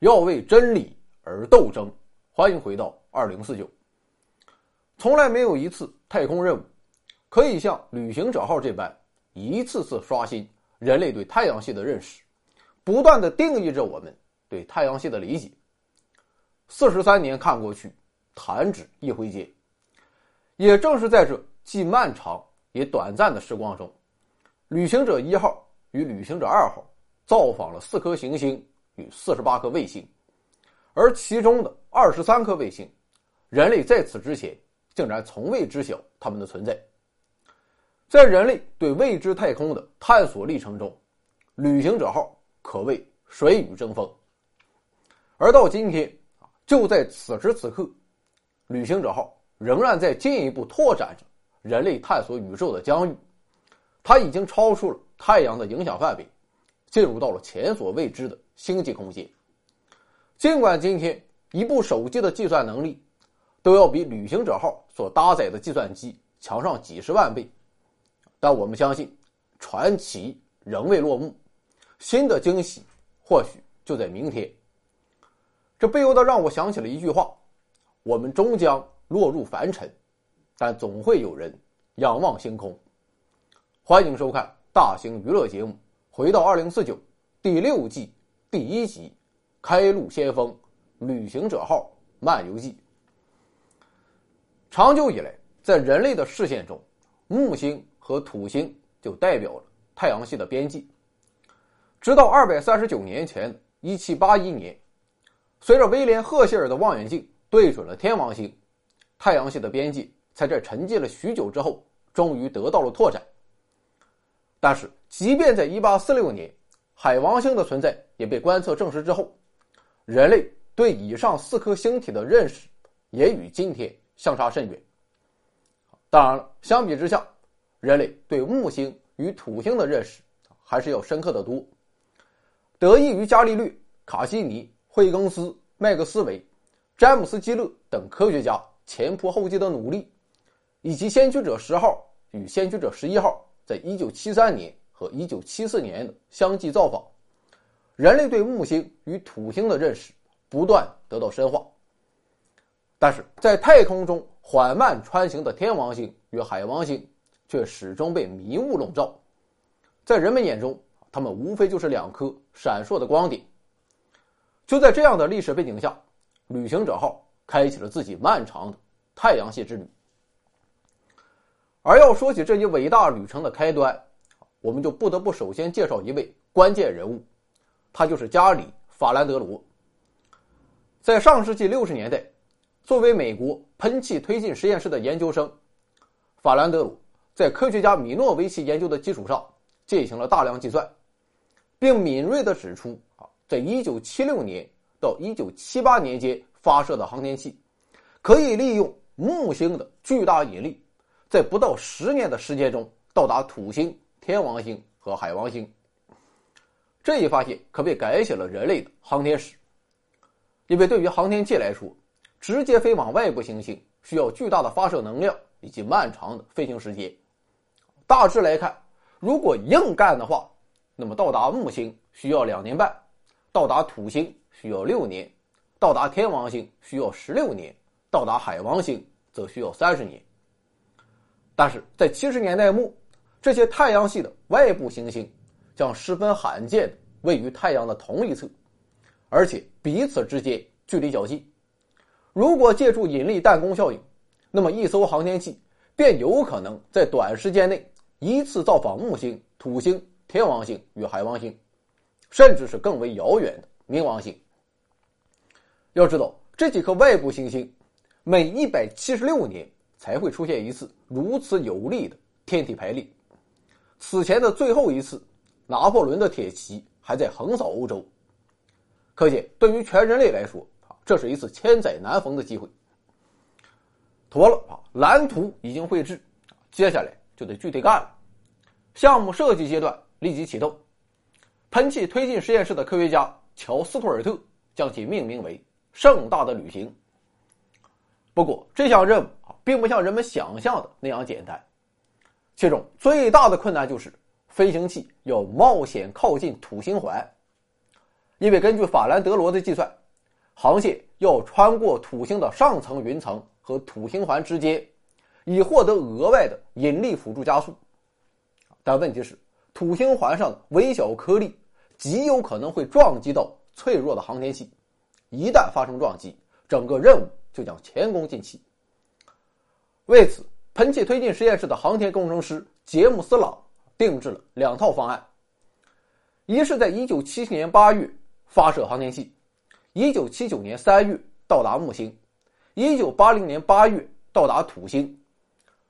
要为真理而斗争。欢迎回到二零四九。从来没有一次太空任务可以像旅行者号这般一次次刷新人类对太阳系的认识，不断的定义着我们对太阳系的理解。四十三年看过去，弹指一挥间。也正是在这既漫长也短暂的时光中，旅行者一号与旅行者二号造访了四颗行星与四十八颗卫星，而其中的二十三颗卫星，人类在此之前竟然从未知晓它们的存在。在人类对未知太空的探索历程中，旅行者号可谓水雨争锋。而到今天，就在此时此刻，旅行者号。仍然在进一步拓展着人类探索宇宙的疆域，它已经超出了太阳的影响范围，进入到了前所未知的星际空间。尽管今天一部手机的计算能力都要比旅行者号所搭载的计算机强上几十万倍，但我们相信，传奇仍未落幕，新的惊喜或许就在明天。这不由得让我想起了一句话：我们终将。落入凡尘，但总会有人仰望星空。欢迎收看大型娱乐节目《回到二零四九》第六季第一集《开路先锋：旅行者号漫游记》。长久以来，在人类的视线中，木星和土星就代表了太阳系的边际。直到二百三十九年前一七八一年，随着威廉·赫歇尔的望远镜对准了天王星。太阳系的边际在这沉寂了许久之后，终于得到了拓展。但是，即便在1846年，海王星的存在也被观测证实之后，人类对以上四颗星体的认识也与今天相差甚远。当然了，相比之下，人类对木星与土星的认识还是要深刻的多。得益于伽利略、卡西尼、惠更斯、麦克斯韦、詹姆斯·基勒等科学家。前仆后继的努力，以及先驱者十号与先驱者十一号在一九七三年和一九七四年的相继造访，人类对木星与土星的认识不断得到深化。但是在太空中缓慢穿行的天王星与海王星，却始终被迷雾笼罩，在人们眼中，它们无非就是两颗闪烁的光点。就在这样的历史背景下，旅行者号。开启了自己漫长的太阳系之旅。而要说起这一伟大旅程的开端，我们就不得不首先介绍一位关键人物，他就是加里·法兰德罗。在上世纪六十年代，作为美国喷气推进实验室的研究生，法兰德罗在科学家米诺维奇研究的基础上进行了大量计算，并敏锐地指出啊，在一九七六年到一九七八年间。发射的航天器可以利用木星的巨大引力，在不到十年的时间中到达土星、天王星和海王星。这一发现可谓改写了人类的航天史，因为对于航天器来说，直接飞往外部行星需要巨大的发射能量以及漫长的飞行时间。大致来看，如果硬干的话，那么到达木星需要两年半，到达土星需要六年。到达天王星需要十六年，到达海王星则需要三十年。但是在七十年代末，这些太阳系的外部行星将十分罕见的位于太阳的同一侧，而且彼此之间距离较近。如果借助引力弹弓效应，那么一艘航天器便有可能在短时间内依次造访木星、土星、天王星与海王星，甚至是更为遥远的冥王星。要知道，这几颗外部行星每一百七十六年才会出现一次如此有力的天体排列。此前的最后一次，拿破仑的铁骑还在横扫欧洲。可见，对于全人类来说，啊，这是一次千载难逢的机会。妥了啊，蓝图已经绘制，接下来就得具体干了。项目设计阶段立即启动，喷气推进实验室的科学家乔斯图尔特将其命名为。盛大的旅行。不过，这项任务，并不像人们想象的那样简单。其中最大的困难就是飞行器要冒险靠近土星环。因为根据法兰德罗的计算，航线要穿过土星的上层云层和土星环之间，以获得额外的引力辅助加速。但问题是，土星环上的微小颗粒极有可能会撞击到脆弱的航天器，一旦发生撞击，整个任务就将前功尽弃。为此，喷气推进实验室的航天工程师杰姆斯·朗定制了两套方案：一是在1977年8月发射航天器，1979年3月到达木星，1980年8月到达土星，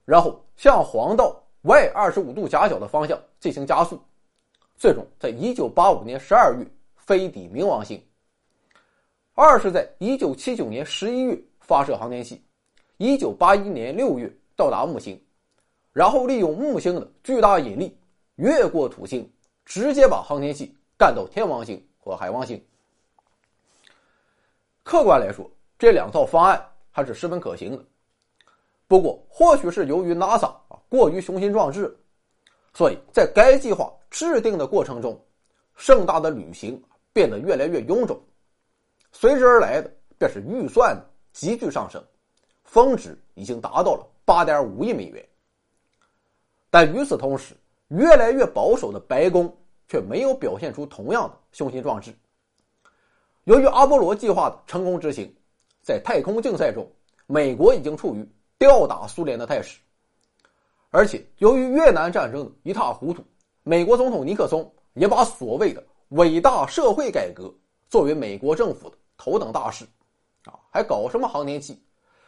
然后向黄道 y 25度夹角的方向进行加速，最终在1985年12月飞抵冥王星；二是在1979年11月发射航天器。一九八一年六月到达木星，然后利用木星的巨大引力越过土星，直接把航天器干到天王星和海王星。客观来说，这两套方案还是十分可行的。不过，或许是由于 NASA 啊过于雄心壮志，所以在该计划制定的过程中，盛大的旅行变得越来越臃肿，随之而来的便是预算急剧上升。峰值已经达到了八点五亿美元，但与此同时，越来越保守的白宫却没有表现出同样的雄心壮志。由于阿波罗计划的成功执行，在太空竞赛中，美国已经处于吊打苏联的态势，而且由于越南战争的一塌糊涂，美国总统尼克松也把所谓的伟大社会改革作为美国政府的头等大事，啊，还搞什么航天器？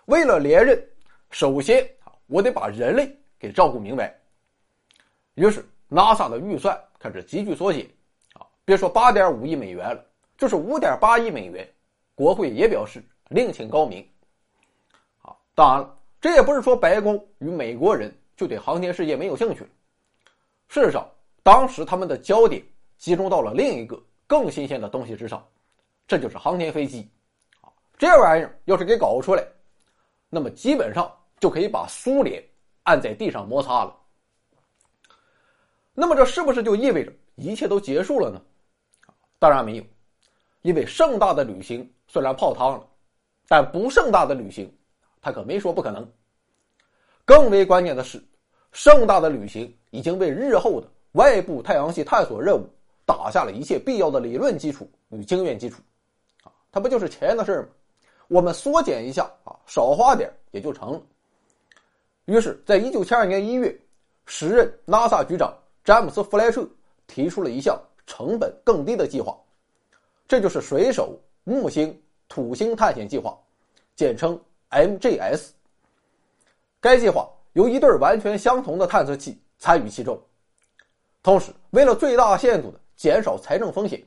为了连任，首先啊，我得把人类给照顾明白。于是，NASA 的预算开始急剧缩减，啊，别说八点五亿美元了，就是五点八亿美元，国会也表示另请高明。啊，当然了，这也不是说白宫与美国人就对航天事业没有兴趣了。事实上，当时他们的焦点集中到了另一个更新鲜的东西之上，这就是航天飞机。啊，这玩意儿要是给搞出来，那么基本上就可以把苏联按在地上摩擦了。那么这是不是就意味着一切都结束了呢？当然没有，因为盛大的旅行虽然泡汤了，但不盛大的旅行，他可没说不可能。更为关键的是，盛大的旅行已经为日后的外部太阳系探索任务打下了一切必要的理论基础与经验基础。啊，它不就是钱的事吗？我们缩减一下啊，少花点也就成了。于是，在一九七二年一月，时任 NASA 局长詹姆斯·弗莱彻提出了一项成本更低的计划，这就是水手木星土星探险计划，简称 MJS。该计划由一对完全相同的探测器参与其中，同时为了最大限度的减少财政风险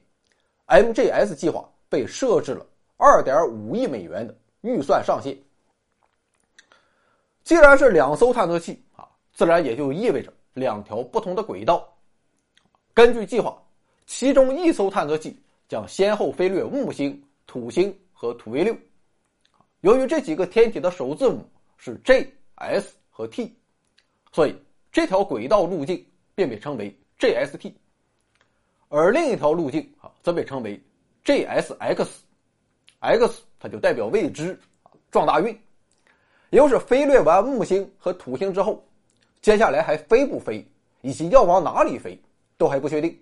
，MJS 计划被设置了。二点五亿美元的预算上限。既然是两艘探测器啊，自然也就意味着两条不同的轨道。根据计划，其中一艘探测器将先后飞掠木星、土星和土卫六。由于这几个天体的首字母是 J、S 和 T，所以这条轨道路径便被称为 JST，而另一条路径啊，则被称为 JSX。X 它就代表未知，撞大运，也就是飞掠完木星和土星之后，接下来还飞不飞，以及要往哪里飞，都还不确定。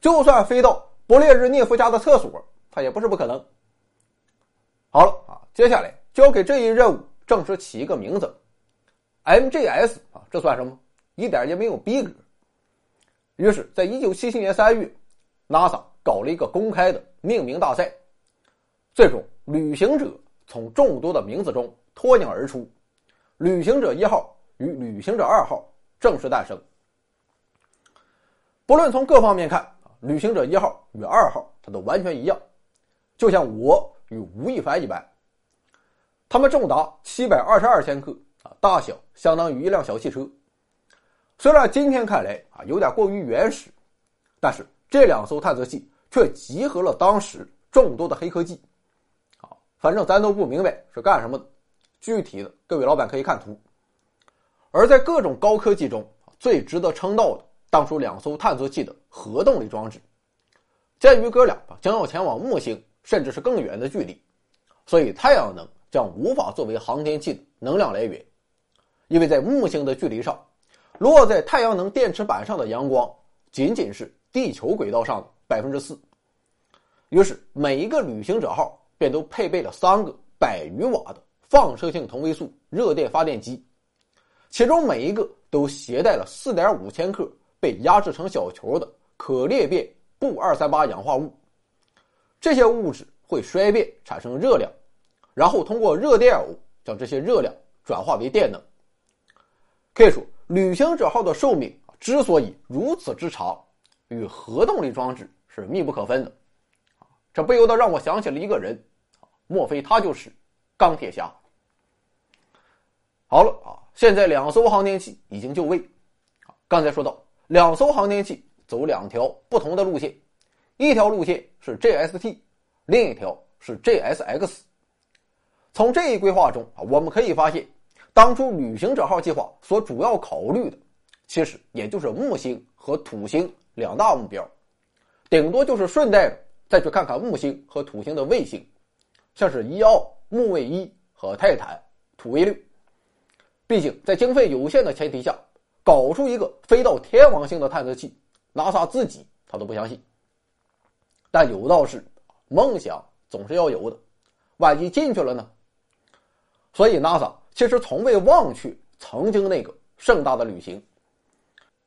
就算飞到勃列日涅夫家的厕所，它也不是不可能。好了啊，接下来交给这一任务正式起一个名字，MGS 啊，这算什么？一点也没有逼格。于是，在一九七七年三月，NASA 搞了一个公开的命名大赛。最终，旅行者从众多的名字中脱颖而出，旅行者一号与旅行者二号正式诞生。不论从各方面看，旅行者一号与二号它都完全一样，就像我与吴亦凡一般。他们重达七百二十二千克啊，大小相当于一辆小汽车。虽然今天看来啊有点过于原始，但是这两艘探测器却集合了当时众多的黑科技。反正咱都不明白是干什么的，具体的各位老板可以看图。而在各种高科技中，最值得称道的当属两艘探测器的核动力装置。鉴于哥俩将要前往木星，甚至是更远的距离，所以太阳能将无法作为航天器的能量来源，因为在木星的距离上，落在太阳能电池板上的阳光仅仅是地球轨道上的百分之四。于是，每一个旅行者号便都配备了三个百余瓦的放射性同位素热电发电机，其中每一个都携带了四点五千克被压制成小球的可裂变钚二三八氧化物。这些物质会衰变产生热量，然后通过热电偶将这些热量转化为电能。可以说，旅行者号的寿命之所以如此之长，与核动力装置是密不可分的。这不由得让我想起了一个人，莫非他就是钢铁侠？好了啊，现在两艘航天器已经就位。刚才说到，两艘航天器走两条不同的路线，一条路线是 JST，另一条是 JSX。从这一规划中啊，我们可以发现，当初旅行者号计划所主要考虑的，其实也就是木星和土星两大目标，顶多就是顺带着。再去看看木星和土星的卫星，像是伊奥、木卫一和泰坦、土卫六。毕竟在经费有限的前提下，搞出一个飞到天王星的探测器，n a s a 自己他都不相信。但有道是，梦想总是要有的，万一进去了呢？所以 NASA 其实从未忘却曾经那个盛大的旅行。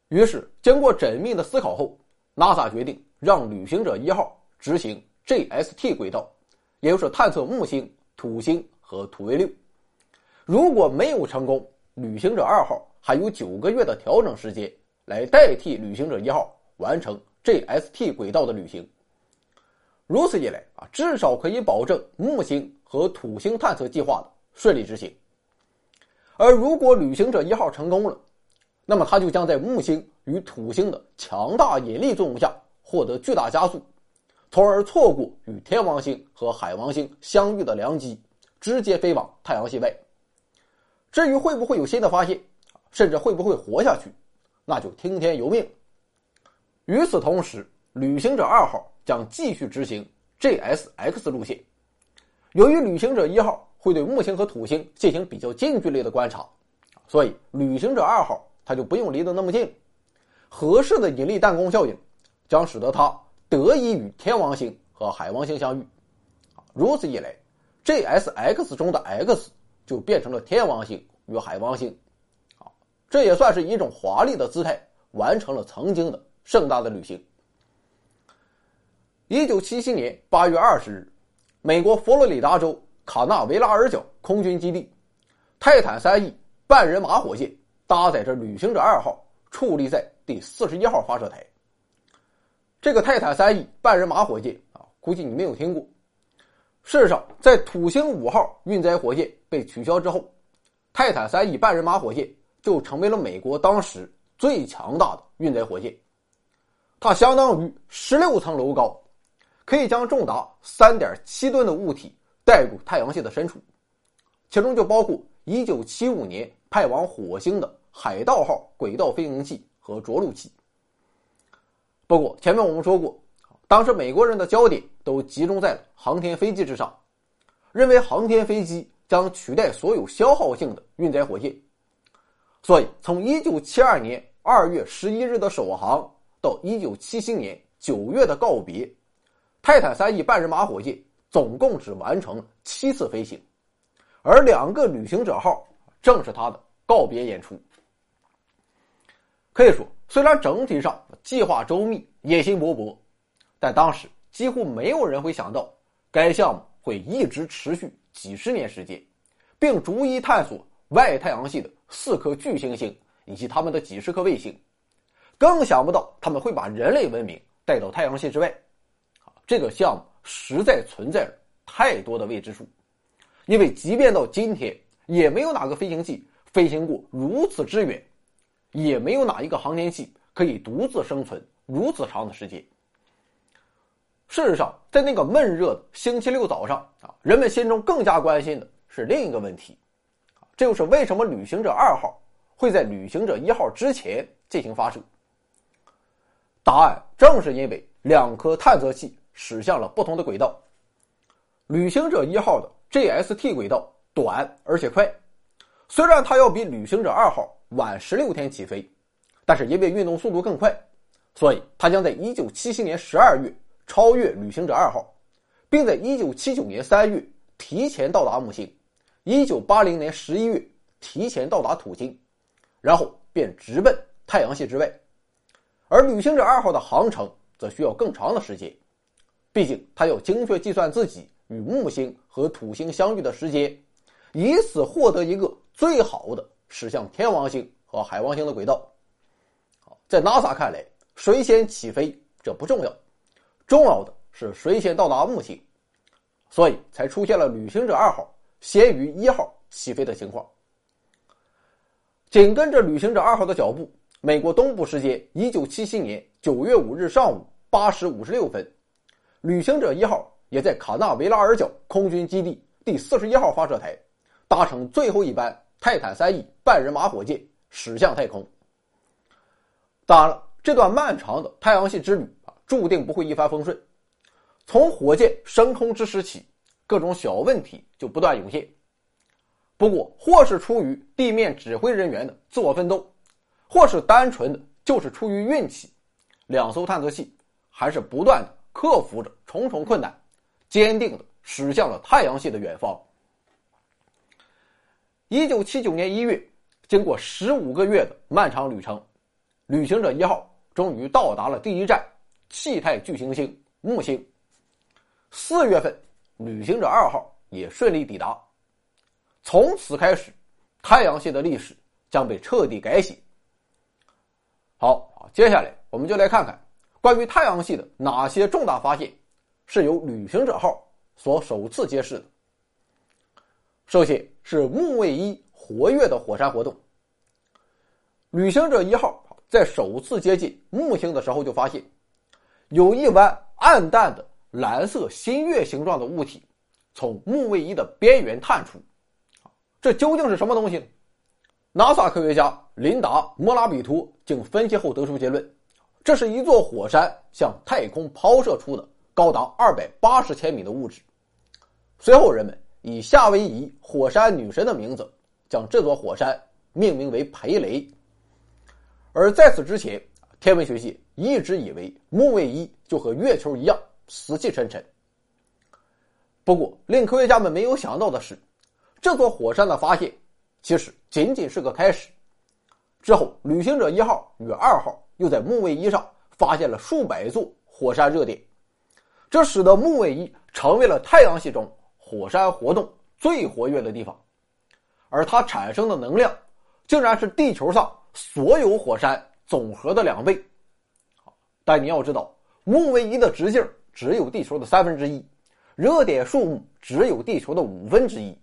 于是，经过缜密的思考后，NASA 决定让旅行者一号。执行 JST 轨道，也就是探测木星、土星和土卫六。如果没有成功，旅行者二号还有九个月的调整时间来代替旅行者一号完成 JST 轨道的旅行。如此一来啊，至少可以保证木星和土星探测计划的顺利执行。而如果旅行者一号成功了，那么它就将在木星与土星的强大引力作用下获得巨大加速。从而错过与天王星和海王星相遇的良机，直接飞往太阳系外。至于会不会有新的发现，甚至会不会活下去，那就听天由命。与此同时，旅行者二号将继续执行 JSX 路线。由于旅行者一号会对木星和土星进行比较近距离的观察，所以旅行者二号它就不用离得那么近。合适的引力弹弓效应将使得它。得以与天王星和海王星相遇，如此一来，JSX 中的 X 就变成了天王星与海王星，啊，这也算是一种华丽的姿态，完成了曾经的盛大的旅行。一九七七年八月二十日，美国佛罗里达州卡纳维拉尔角空军基地，泰坦三 E 半人马火箭搭载着旅行者二号矗立在第四十一号发射台。这个泰坦三 E 半人马火箭啊，估计你没有听过。事实上，在土星五号运载火箭被取消之后，泰坦三 E 半人马火箭就成为了美国当时最强大的运载火箭。它相当于十六层楼高，可以将重达三点七吨的物体带入太阳系的深处，其中就包括一九七五年派往火星的海盗号轨道飞行器和着陆器。不过前面我们说过，当时美国人的焦点都集中在了航天飞机之上，认为航天飞机将取代所有消耗性的运载火箭。所以，从1972年2月11日的首航到1977年9月的告别，泰坦三 E 半人马火箭总共只完成了七次飞行，而两个旅行者号正是它的告别演出。可以说。虽然整体上计划周密、野心勃勃，但当时几乎没有人会想到该项目会一直持续几十年时间，并逐一探索外太阳系的四颗巨行星以及他们的几十颗卫星，更想不到他们会把人类文明带到太阳系之外。这个项目实在存在太多的未知数，因为即便到今天，也没有哪个飞行器飞行过如此之远。也没有哪一个航天器可以独自生存如此长的时间。事实上，在那个闷热的星期六早上啊，人们心中更加关心的是另一个问题，这就是为什么旅行者二号会在旅行者一号之前进行发射。答案正是因为两颗探测器驶向了不同的轨道。旅行者一号的 JST 轨道短而且快，虽然它要比旅行者二号晚十六天起飞，但是因为运动速度更快，所以它将在一九七七年十二月超越旅行者二号，并在一九七九年三月提前到达木星，一九八零年十一月提前到达土星，然后便直奔太阳系之外。而旅行者二号的航程则需要更长的时间，毕竟它要精确计算自己。与木星和土星相遇的时间，以此获得一个最好的驶向天王星和海王星的轨道。在 NASA 看来，谁先起飞这不重要，重要的是谁先到达木星，所以才出现了旅行者二号先于一号起飞的情况。紧跟着旅行者二号的脚步，美国东部时间一九七七年九月五日上午八时五十六分，旅行者一号。也在卡纳维拉尔角空军基地第四十一号发射台，搭乘最后一班泰坦三 E 半人马火箭驶向太空。当然了，这段漫长的太阳系之旅啊，注定不会一帆风顺。从火箭升空之时起，各种小问题就不断涌现。不过，或是出于地面指挥人员的自我奋斗，或是单纯的就是出于运气，两艘探测器还是不断的克服着重重困难。坚定的驶向了太阳系的远方。一九七九年一月，经过十五个月的漫长旅程，旅行者一号终于到达了第一站——气态巨行星木星。四月份，旅行者二号也顺利抵达。从此开始，太阳系的历史将被彻底改写。好，接下来我们就来看看关于太阳系的哪些重大发现。是由旅行者号所首次揭示的。首先是木卫一活跃的火山活动。旅行者一号在首次接近木星的时候就发现，有一弯暗淡的蓝色新月形状的物体从木卫一的边缘探出。这究竟是什么东西呢？NASA 科学家琳达·莫拉比图经分析后得出结论：这是一座火山向太空抛射出的。高达二百八十千米的物质。随后，人们以夏威夷火山女神的名字将这座火山命名为培雷。而在此之前，天文学界一直以为木卫一就和月球一样死气沉沉。不过，令科学家们没有想到的是，这座火山的发现其实仅仅是个开始。之后，旅行者一号与二号又在木卫一上发现了数百座火山热点。这使得木卫一成为了太阳系中火山活动最活跃的地方，而它产生的能量竟然是地球上所有火山总和的两倍。但你要知道，木卫一的直径只有地球的三分之一，热点数目只有地球的五分之一，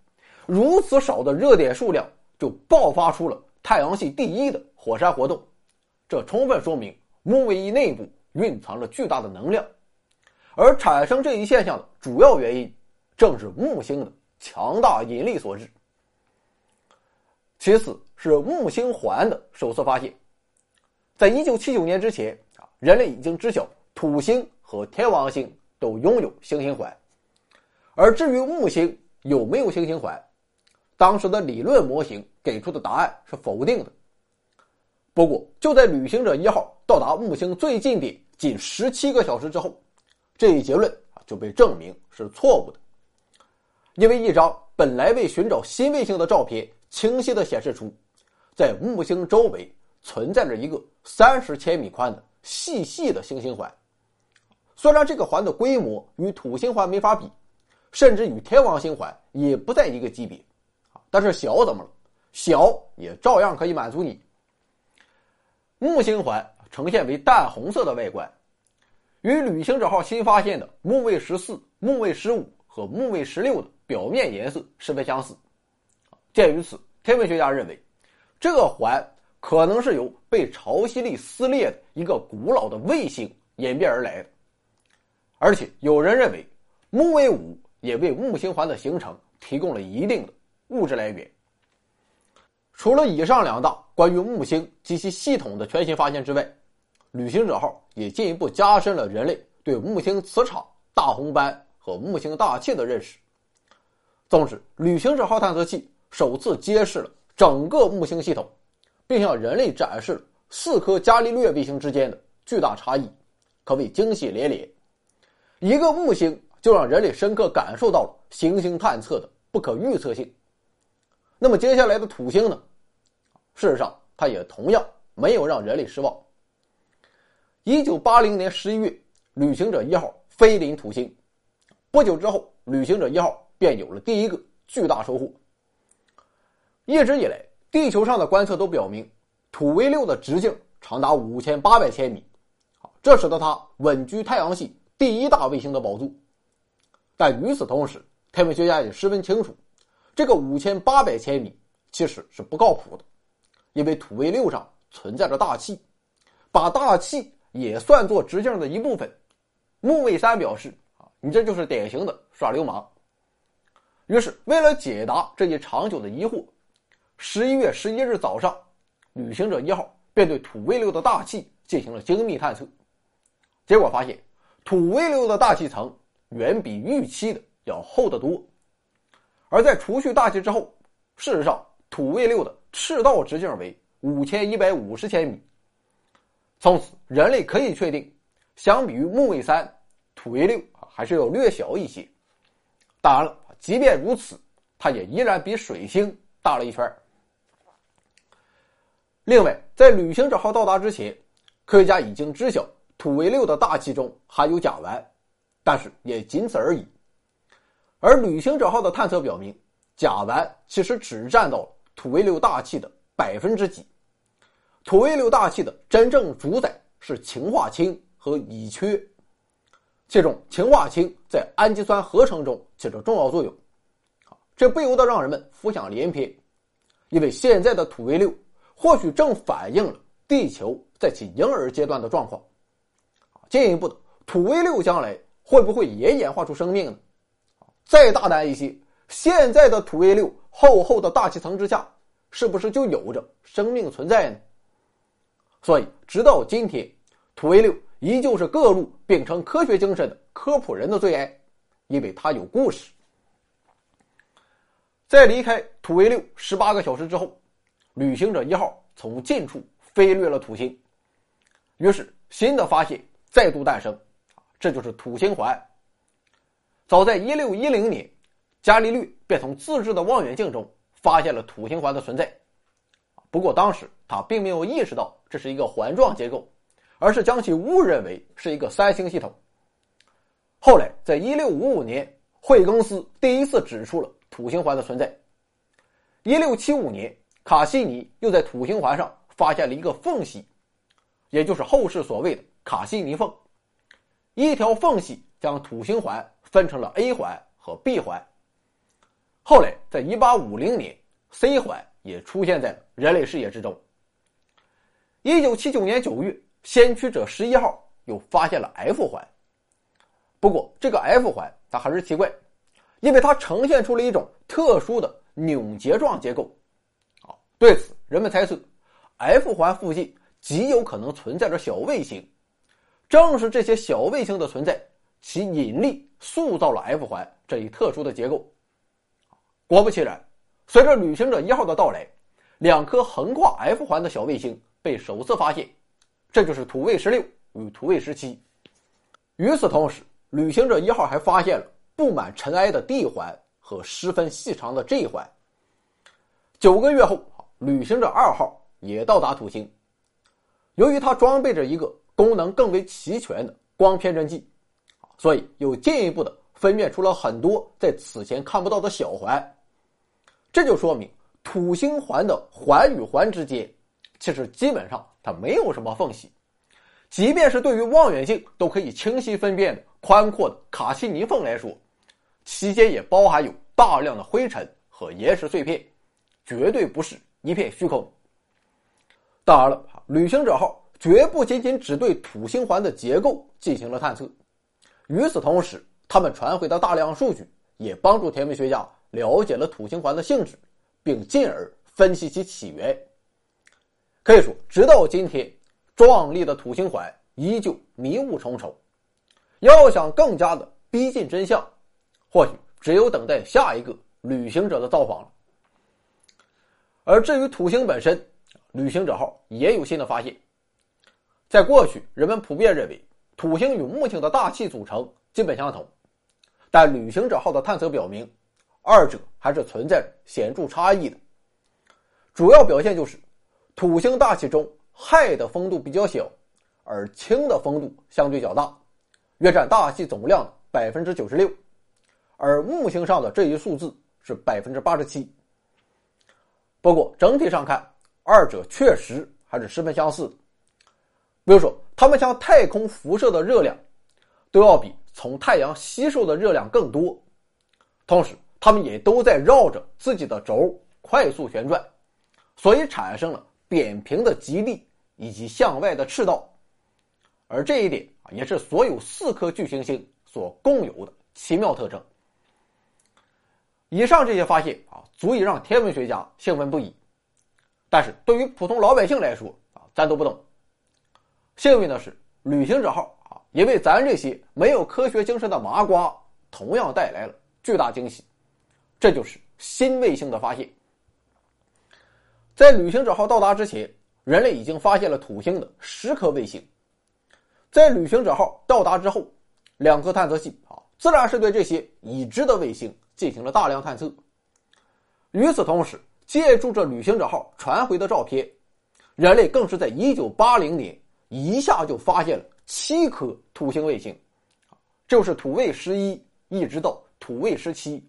如此少的热点数量就爆发出了太阳系第一的火山活动，这充分说明木卫一内部蕴藏着巨大的能量。而产生这一现象的主要原因，正是木星的强大引力所致。其次是木星环的首次发现，在一九七九年之前啊，人类已经知晓土星和天王星都拥有星星环，而至于木星有没有星星环，当时的理论模型给出的答案是否定的。不过，就在旅行者一号到达木星最近点仅十七个小时之后。这一结论啊就被证明是错误的，因为一张本来为寻找新卫星的照片清晰地显示出，在木星周围存在着一个三十千米宽的细细的星星环。虽然这个环的规模与土星环没法比，甚至与天王星环也不在一个级别，但是小怎么了？小也照样可以满足你。木星环呈现为淡红色的外观。与旅行者号新发现的木卫十四、木卫十五和木卫十六的表面颜色十分相似。鉴于此，天文学家认为，这个环可能是由被潮汐力撕裂的一个古老的卫星演变而来的。而且，有人认为，木卫五也为木星环的形成提供了一定的物质来源。除了以上两大关于木星及其系统的全新发现之外，旅行者号也进一步加深了人类对木星磁场、大红斑和木星大气的认识。总之，旅行者号探测器首次揭示了整个木星系统，并向人类展示了四颗伽利略卫星之间的巨大差异，可谓惊喜连连。一个木星就让人类深刻感受到了行星探测的不可预测性。那么接下来的土星呢？事实上，它也同样没有让人类失望。一九八零年十一月，旅行者一号飞临土星，不久之后，旅行者一号便有了第一个巨大收获。一直以来，地球上的观测都表明，土卫六的直径长达五千八百千米，这使得它稳居太阳系第一大卫星的宝座。但与此同时，天文学家也十分清楚，这个五千八百千米其实是不靠谱的，因为土卫六上存在着大气，把大气也算作直径的一部分。木卫三表示：“啊，你这就是典型的耍流氓。”于是，为了解答这一长久的疑惑，十一月十一日早上，旅行者一号便对土卫六的大气进行了精密探测。结果发现，土卫六的大气层远比预期的要厚得多。而在除去大气之后，事实上，土卫六的赤道直径为五千一百五十千米。从此，人类可以确定，相比于木卫三，土卫六还是要略小一些。当然了，即便如此，它也依然比水星大了一圈。另外，在旅行者号到达之前，科学家已经知晓土卫六的大气中含有甲烷，但是也仅此而已。而旅行者号的探测表明，甲烷其实只占到了土卫六大气的百分之几。土卫六大气的真正主宰是氰化氢和乙炔，其中氰化氢在氨基酸合成中起着重要作用。这不由得让人们浮想联翩，因为现在的土卫六或许正反映了地球在其婴儿阶段的状况。进一步的，土卫六将来会不会也演化出生命呢？再大胆一些，现在的土卫六厚厚的大气层之下，是不是就有着生命存在呢？所以，直到今天，土卫六依旧是各路秉承科学精神的科普人的最爱，因为它有故事。在离开土卫六十八个小时之后，旅行者一号从近处飞掠了土星，于是新的发现再度诞生，这就是土星环。早在一六一零年，伽利略便从自制的望远镜中发现了土星环的存在。不过当时他并没有意识到这是一个环状结构，而是将其误认为是一个三星系统。后来，在一六五五年，惠更斯第一次指出了土星环的存在。一六七五年，卡西尼又在土星环上发现了一个缝隙，也就是后世所谓的卡西尼缝，一条缝隙将土星环。分成了 A 环和 B 环。后来，在1850年，C 环也出现在了人类视野之中。1979年9月，先驱者11号又发现了 F 环。不过，这个 F 环它还是奇怪，因为它呈现出了一种特殊的扭结状结构。啊，对此，人们猜测，F 环附近极有可能存在着小卫星。正是这些小卫星的存在，其引力。塑造了 F 环这一特殊的结构。果不其然，随着旅行者一号的到来，两颗横跨 F 环的小卫星被首次发现，这就是土卫十六与土卫十七。与此同时，旅行者一号还发现了布满尘埃的 D 环和十分细长的 G 环。九个月后，旅行者二号也到达土星。由于它装备着一个功能更为齐全的光偏振器。所以又进一步的分辨出了很多在此前看不到的小环，这就说明土星环的环与环之间，其实基本上它没有什么缝隙，即便是对于望远镜都可以清晰分辨的宽阔的卡西尼缝来说，期间也包含有大量的灰尘和岩石碎片，绝对不是一片虚空。当然了，旅行者号绝不仅仅只对土星环的结构进行了探测。与此同时，他们传回的大量数据也帮助天文学家了解了土星环的性质，并进而分析其起源。可以说，直到今天，壮丽的土星环依旧迷雾重重。要想更加的逼近真相，或许只有等待下一个旅行者的造访了。而至于土星本身，旅行者号也有新的发现。在过去，人们普遍认为土星与木星的大气组成基本相同，但旅行者号的探测表明，二者还是存在显著差异的。主要表现就是，土星大气中氦的丰度比较小，而氢的丰度相对较大，约占大气总量百分之九十六，而木星上的这一数字是百分之八十七。不过整体上看，二者确实还是十分相似的。比如说，它们向太空辐射的热量，都要比从太阳吸收的热量更多。同时，它们也都在绕着自己的轴快速旋转，所以产生了扁平的极地以及向外的赤道。而这一点啊，也是所有四颗巨行星所共有的奇妙特征。以上这些发现啊，足以让天文学家兴奋不已。但是对于普通老百姓来说啊，咱都不懂。幸运的是，旅行者号啊，也为咱这些没有科学精神的麻瓜同样带来了巨大惊喜。这就是新卫星的发现。在旅行者号到达之前，人类已经发现了土星的十颗卫星。在旅行者号到达之后，两颗探测器啊，自然是对这些已知的卫星进行了大量探测。与此同时，借助着旅行者号传回的照片，人类更是在1980年。一下就发现了七颗土星卫星，就是土卫十一一直到土卫十七。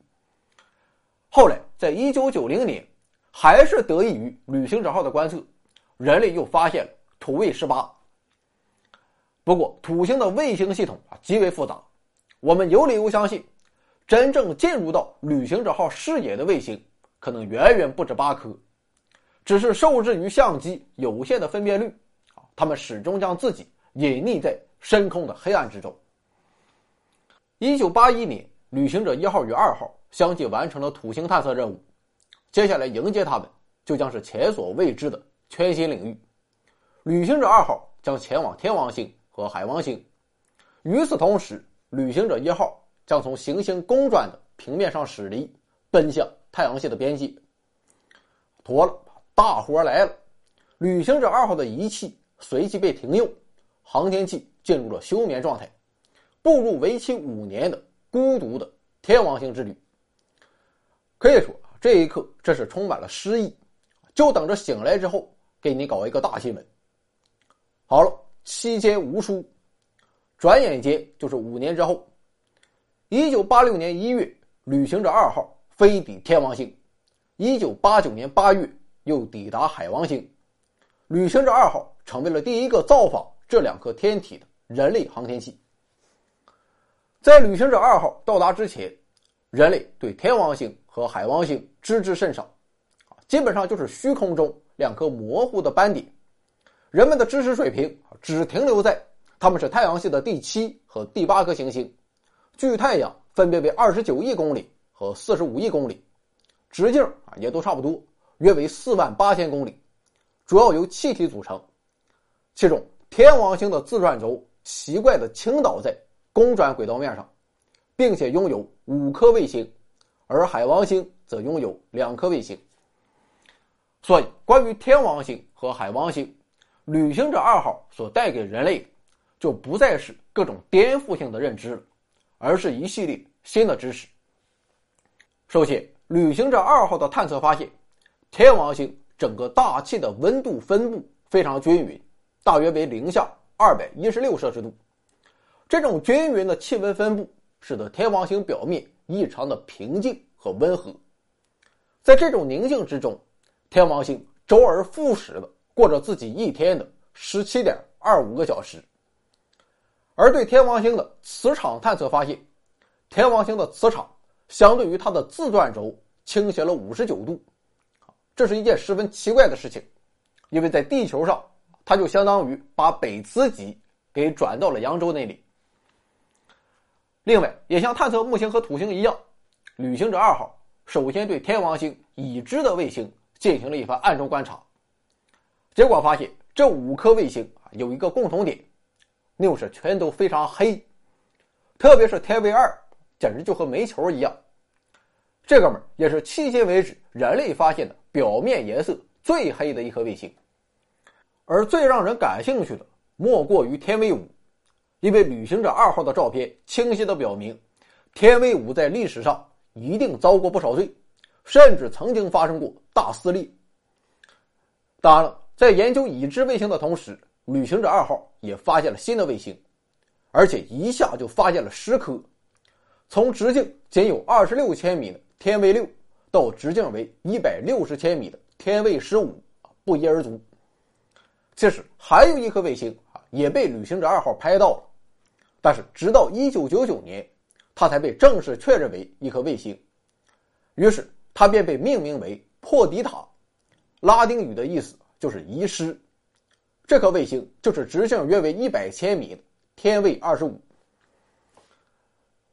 后来，在一九九零年，还是得益于旅行者号的观测，人类又发现了土卫十八。不过，土星的卫星系统啊极为复杂，我们有理由相信，真正进入到旅行者号视野的卫星可能远远不止八颗，只是受制于相机有限的分辨率。啊他们始终将自己隐匿在深空的黑暗之中。一九八一年，旅行者一号与二号相继完成了土星探测任务，接下来迎接他们就将是前所未知的全新领域。旅行者二号将前往天王星和海王星，与此同时，旅行者一号将从行星公转的平面上驶离，奔向太阳系的边界。妥了，大活来了！旅行者二号的仪器。随即被停用，航天器进入了休眠状态，步入为期五年的孤独的天王星之旅。可以说，这一刻这是充满了诗意，就等着醒来之后给你搞一个大新闻。好了，期间无书，转眼间就是五年之后，一九八六年一月，旅行者二号飞抵天王星，一九八九年八月又抵达海王星，旅行者二号。成为了第一个造访这两颗天体的人类航天器。在旅行者二号到达之前，人类对天王星和海王星知之甚少，啊，基本上就是虚空中两颗模糊的斑点。人们的知识水平只停留在他们是太阳系的第七和第八颗行星，距太阳分别为二十九亿公里和四十五亿公里，直径啊也都差不多，约为四万八千公里，主要由气体组成。其中，天王星的自转轴奇怪的倾倒在公转轨道面上，并且拥有五颗卫星，而海王星则拥有两颗卫星。所以，关于天王星和海王星，旅行者二号所带给人类，就不再是各种颠覆性的认知了，而是一系列新的知识。首先，旅行者二号的探测发现，天王星整个大气的温度分布非常均匀。大约为零下二百一十六摄氏度，这种均匀的气温分布使得天王星表面异常的平静和温和。在这种宁静之中，天王星周而复始的过着自己一天的十七点二五个小时。而对天王星的磁场探测发现，天王星的磁场相对于它的自转轴倾斜了五十九度，这是一件十分奇怪的事情，因为在地球上。它就相当于把北磁极给转到了扬州那里。另外，也像探测木星和土星一样，旅行者二号首先对天王星已知的卫星进行了一番暗中观察，结果发现这五颗卫星啊有一个共同点，那就是全都非常黑，特别是天卫二，简直就和煤球一样。这哥们儿也是迄今为止人类发现的表面颜色最黑的一颗卫星。而最让人感兴趣的，莫过于天卫五，因为旅行者二号的照片清晰的表明，天卫五在历史上一定遭过不少罪，甚至曾经发生过大撕裂。当然了，在研究已知卫星的同时，旅行者二号也发现了新的卫星，而且一下就发现了十颗，从直径仅有二十六千米的天卫六，到直径为一百六十千米的天卫十五，不一而足。其实还有一颗卫星啊，也被旅行者二号拍到了，但是直到一九九九年，它才被正式确认为一颗卫星，于是它便被命名为破迪塔。拉丁语的意思就是遗失，这颗卫星就是直径约为一百千米的天卫二十五。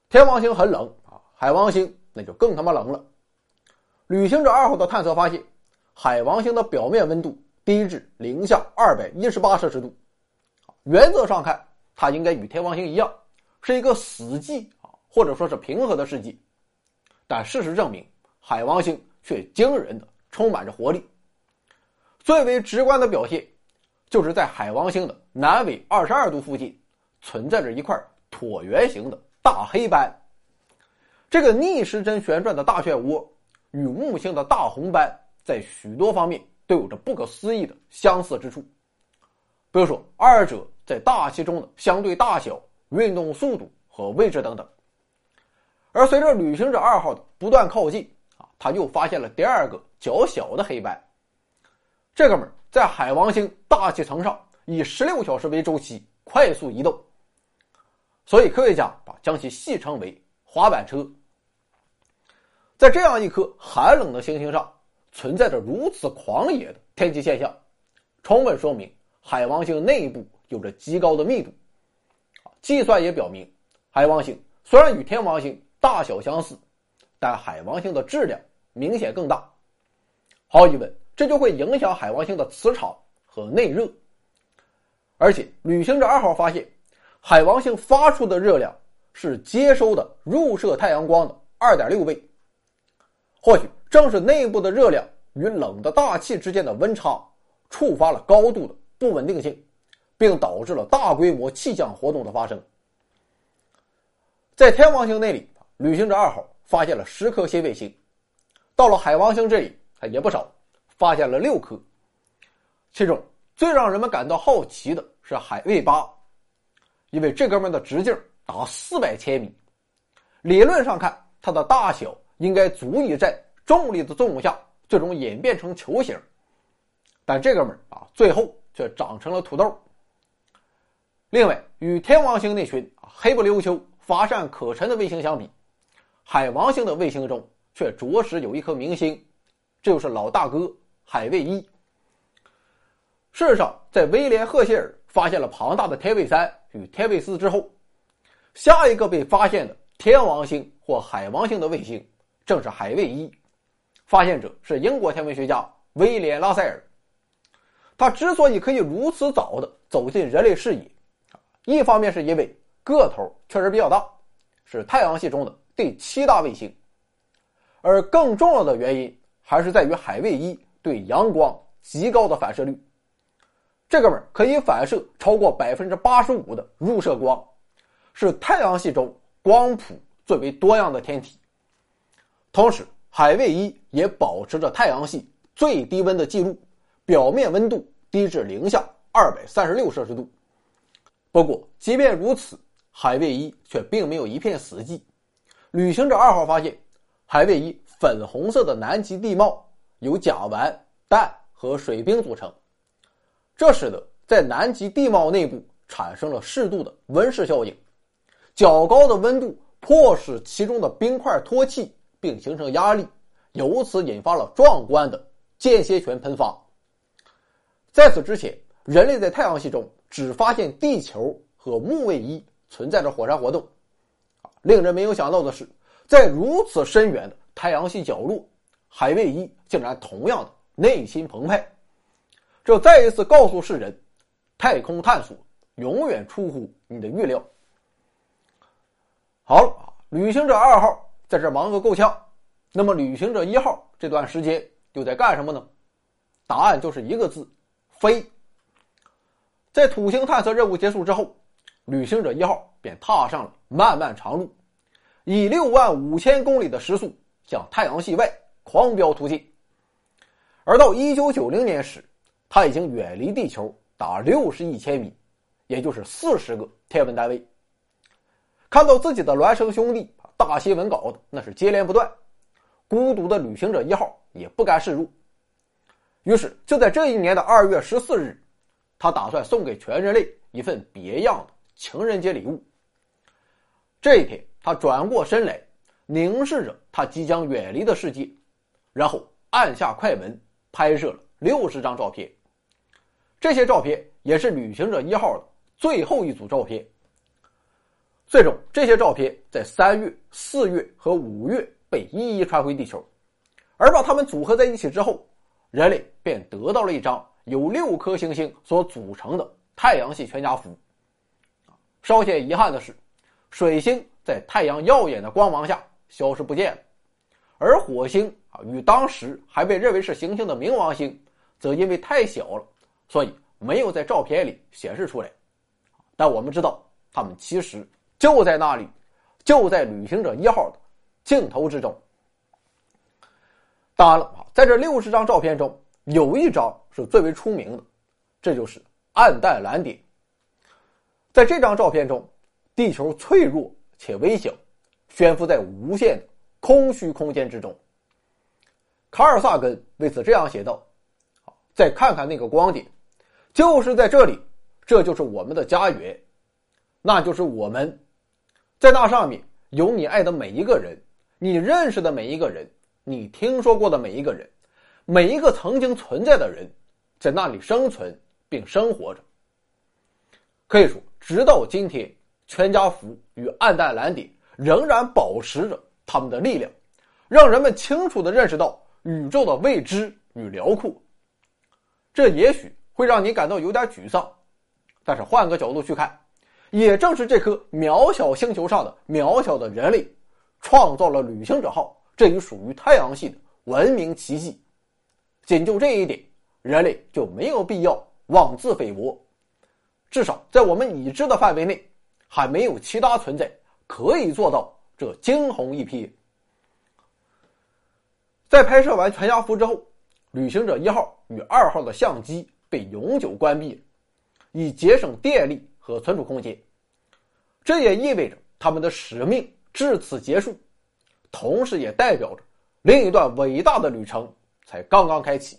天王星很冷啊，海王星那就更他妈冷了。旅行者二号的探测发现，海王星的表面温度低至零下二百一十八摄氏度，原则上看，它应该与天王星一样，是一个死寂啊，或者说是平和的世纪。但事实证明，海王星却惊人的充满着活力。最为直观的表现，就是在海王星的南纬二十二度附近，存在着一块椭圆形的大黑斑。这个逆时针旋转的大漩涡，与木星的大红斑在许多方面都有着不可思议的相似之处。比如说，二者在大气中的相对大小、运动速度和位置等等。而随着旅行者二号的不断靠近，啊，他又发现了第二个较小的黑斑。这哥们儿在海王星大气层上以十六小时为周期快速移动，所以科学家把将其戏称为“滑板车”。在这样一颗寒冷的行星上，存在着如此狂野的天气现象，充分说明海王星内部有着极高的密度。计算也表明，海王星虽然与天王星大小相似，但海王星的质量明显更大。毫无疑问。这就会影响海王星的磁场和内热，而且旅行者二号发现，海王星发出的热量是接收的入射太阳光的二点六倍。或许正是内部的热量与冷的大气之间的温差，触发了高度的不稳定性，并导致了大规模气象活动的发生。在天王星那里，旅行者二号发现了十颗新卫星，到了海王星这里，它也不少。发现了六颗，其中最让人们感到好奇的是海卫八，因为这哥们的直径达四百千米，理论上看，它的大小应该足以在重力的作用下最终演变成球形，但这哥们啊，最后却长成了土豆。另外，与天王星那群黑不溜秋、乏善可陈的卫星相比，海王星的卫星中却着实有一颗明星，这就是老大哥。海卫一。事实上，在威廉·赫歇尔发现了庞大的天卫三与天卫四之后，下一个被发现的天王星或海王星的卫星正是海卫一。发现者是英国天文学家威廉·拉塞尔。他之所以可以如此早的走进人类视野，一方面是因为个头确实比较大，是太阳系中的第七大卫星，而更重要的原因还是在于海卫一。对阳光极高的反射率，这哥们儿可以反射超过百分之八十五的入射光，是太阳系中光谱最为多样的天体。同时，海卫一也保持着太阳系最低温的记录，表面温度低至零下二百三十六摄氏度。不过，即便如此，海卫一却并没有一片死寂。旅行者二号发现，海卫一粉红色的南极地貌。由甲烷、氮和水冰组成，这使得在南极地貌内部产生了适度的温室效应。较高的温度迫使其中的冰块脱气并形成压力，由此引发了壮观的间歇泉喷发。在此之前，人类在太阳系中只发现地球和木卫一存在着火山活动。令人没有想到的是，在如此深远的太阳系角落。海卫一竟然同样的内心澎湃，这再一次告诉世人，太空探索永远出乎你的预料。好了，旅行者二号在这忙个够呛，那么旅行者一号这段时间又在干什么呢？答案就是一个字：飞。在土星探测任务结束之后，旅行者一号便踏上了漫漫长路，以六万五千公里的时速向太阳系外狂飙突进。而到一九九零年时，它已经远离地球达六十亿千米，也就是四十个天文单位。看到自己的孪生兄弟大新闻稿的那是接连不断，孤独的旅行者一号也不甘示弱。于是就在这一年的二月十四日，他打算送给全人类一份别样的情人节礼物。这一天，他转过身来，凝视着他即将远离的世界，然后按下快门。拍摄了六十张照片，这些照片也是旅行者一号的最后一组照片。最终，这些照片在三月、四月和五月被一一传回地球，而把它们组合在一起之后，人类便得到了一张由六颗行星所组成的太阳系全家福。稍显遗憾的是，水星在太阳耀眼的光芒下消失不见了，而火星啊。与当时还被认为是行星的冥王星，则因为太小了，所以没有在照片里显示出来。但我们知道，它们其实就在那里，就在旅行者一号的镜头之中。当然了，在这六十张照片中，有一张是最为出名的，这就是暗淡蓝点。在这张照片中，地球脆弱且微小，悬浮在无限的空虚空间之中。卡尔萨根为此这样写道：“再看看那个光点，就是在这里，这就是我们的家园，那就是我们，在那上面有你爱的每一个人，你认识的每一个人，你听说过的每一个人，每一个曾经存在的人，在那里生存并生活着。可以说，直到今天，全家福与暗淡蓝点仍然保持着他们的力量，让人们清楚的认识到。”宇宙的未知与辽阔，这也许会让你感到有点沮丧，但是换个角度去看，也正是这颗渺小星球上的渺小的人类，创造了旅行者号这一属于太阳系的文明奇迹。仅就这一点，人类就没有必要妄自菲薄。至少在我们已知的范围内，还没有其他存在可以做到这惊鸿一瞥。在拍摄完全家福之后，旅行者一号与二号的相机被永久关闭，以节省电力和存储空间。这也意味着他们的使命至此结束，同时也代表着另一段伟大的旅程才刚刚开启。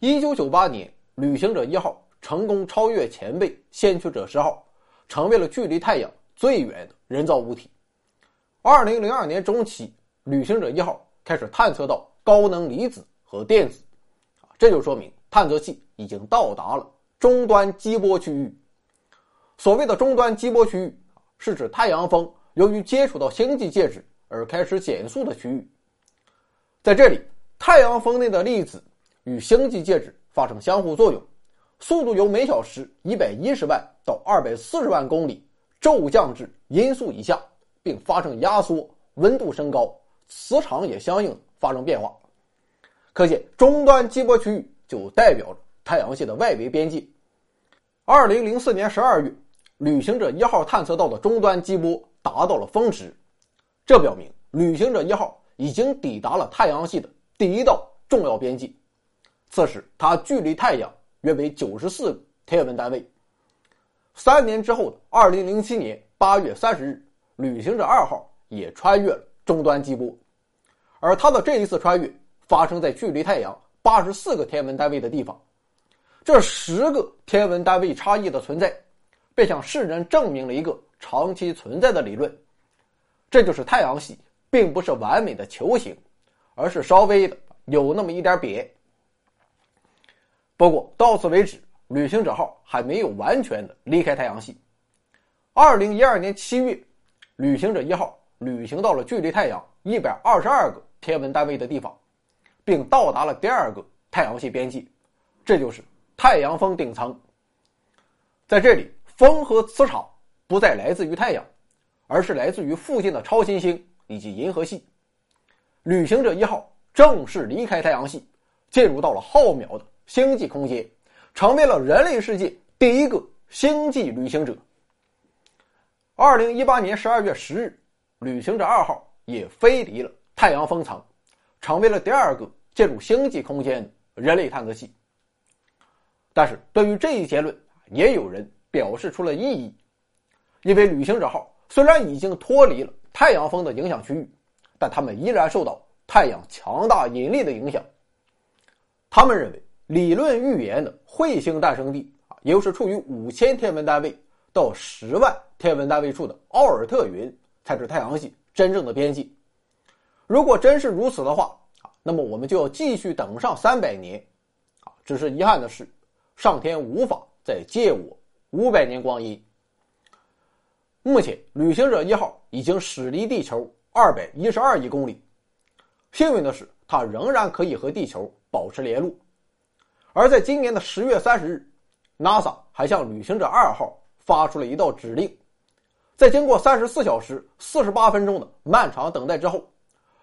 一九九八年，旅行者一号成功超越前辈先驱者十号，成为了距离太阳最远的人造物体。二零零二年中期，旅行者一号。开始探测到高能离子和电子，啊，这就说明探测器已经到达了终端激波区域。所谓的终端激波区域，是指太阳风由于接触到星际介质而开始减速的区域。在这里，太阳风内的粒子与星际介质发生相互作用，速度由每小时一百一十万到二百四十万公里骤降至音速以下，并发生压缩，温度升高。磁场也相应发生变化，可见终端激波区域就代表着太阳系的外围边界。二零零四年十二月，旅行者一号探测到的终端激波达到了峰值，这表明旅行者一号已经抵达了太阳系的第一道重要边界。此时，它距离太阳约为九十四天文单位。三年之后的二零零七年八月三十日，旅行者二号也穿越了。终端激波，而它的这一次穿越发生在距离太阳八十四个天文单位的地方，这十个天文单位差异的存在，便向世人证明了一个长期存在的理论，这就是太阳系并不是完美的球形，而是稍微的有那么一点瘪。不过到此为止，旅行者号还没有完全的离开太阳系。二零一二年七月，旅行者一号。旅行到了距离太阳一百二十二个天文单位的地方，并到达了第二个太阳系边界，这就是太阳风顶层。在这里，风和磁场不再来自于太阳，而是来自于附近的超新星以及银河系。旅行者一号正式离开太阳系，进入到了浩渺的星际空间，成为了人类世界第一个星际旅行者。二零一八年十二月十日，旅行者二号也飞离了太阳风层，成为了第二个进入星际空间的人类探测器。但是对于这一结论，也有人表示出了异议，因为旅行者号虽然已经脱离了太阳风的影响区域，但他们依然受到太阳强大引力的影响。他们认为，理论预言的彗星诞生地啊，也就是处于五千天文单位到十万天文单位处的奥尔特云，才是太阳系真正的边际。如果真是如此的话啊，那么我们就要继续等上三百年，啊，只是遗憾的是。上天无法再借我五百年光阴。目前，旅行者一号已经驶离地球二百一十二亿公里。幸运的是，它仍然可以和地球保持联络。而在今年的十月三十日，NASA 还向旅行者二号发出了一道指令，在经过三十四小时四十八分钟的漫长等待之后，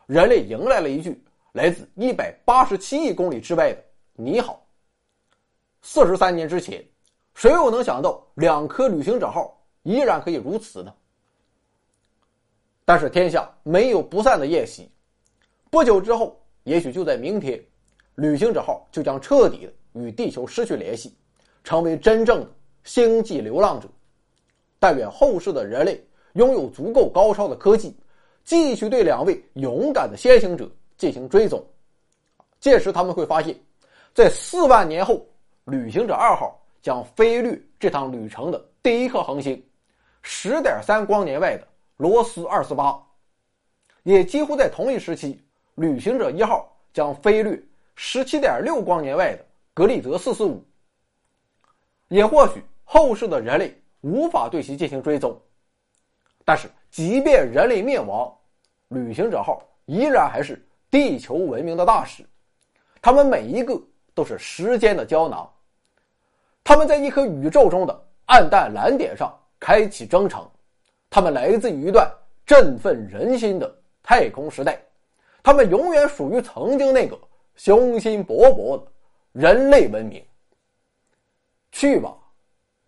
人类迎来了一句来自一百八十七亿公里之外的“你好”。四十三年之前，谁又能想到两颗旅行者号依然可以如此呢？但是天下没有不散的宴席，不久之后，也许就在明天，旅行者号就将彻底的与地球失去联系，成为真正的星际流浪者。但愿后世的人类拥有足够高超的科技，继续对两位勇敢的先行者进行追踪。届时他们会发现，在四万年后。旅行者二号将飞掠这趟旅程的第一颗恒星，十点三光年外的罗斯二四八，也几乎在同一时期，旅行者一号将飞掠十七点六光年外的格利泽四四五。也或许后世的人类无法对其进行追踪，但是即便人类灭亡，旅行者号依然还是地球文明的大使，他们每一个。都是时间的胶囊，他们在一颗宇宙中的暗淡蓝点上开启征程，他们来自于一段振奋人心的太空时代，他们永远属于曾经那个雄心勃勃的人类文明。去吧，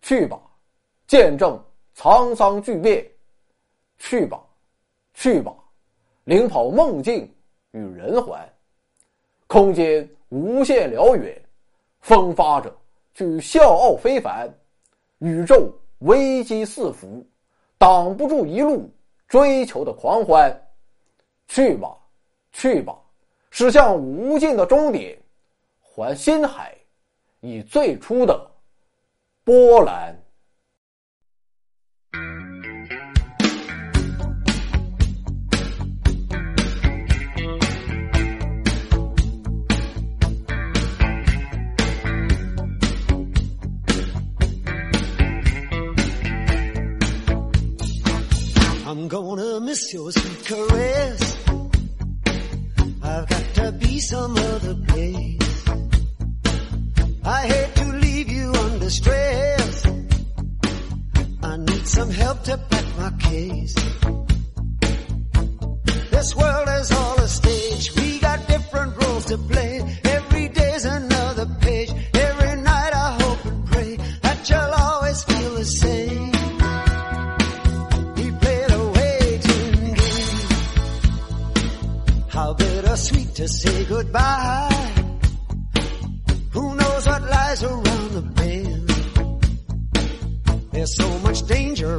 去吧，见证沧桑巨变；去吧，去吧，领跑梦境与人寰，空间。无限辽远，风发着去笑傲非凡，宇宙危机四伏，挡不住一路追求的狂欢。去吧，去吧，驶向无尽的终点，还心海以最初的波澜。I'm gonna miss your sweet caress. I've got to be some other place. I hate to leave you under stress. I need some help to pack my case. This world is all a stage. We got different roles to play. To say goodbye. Who knows what lies around the bend? There's so much danger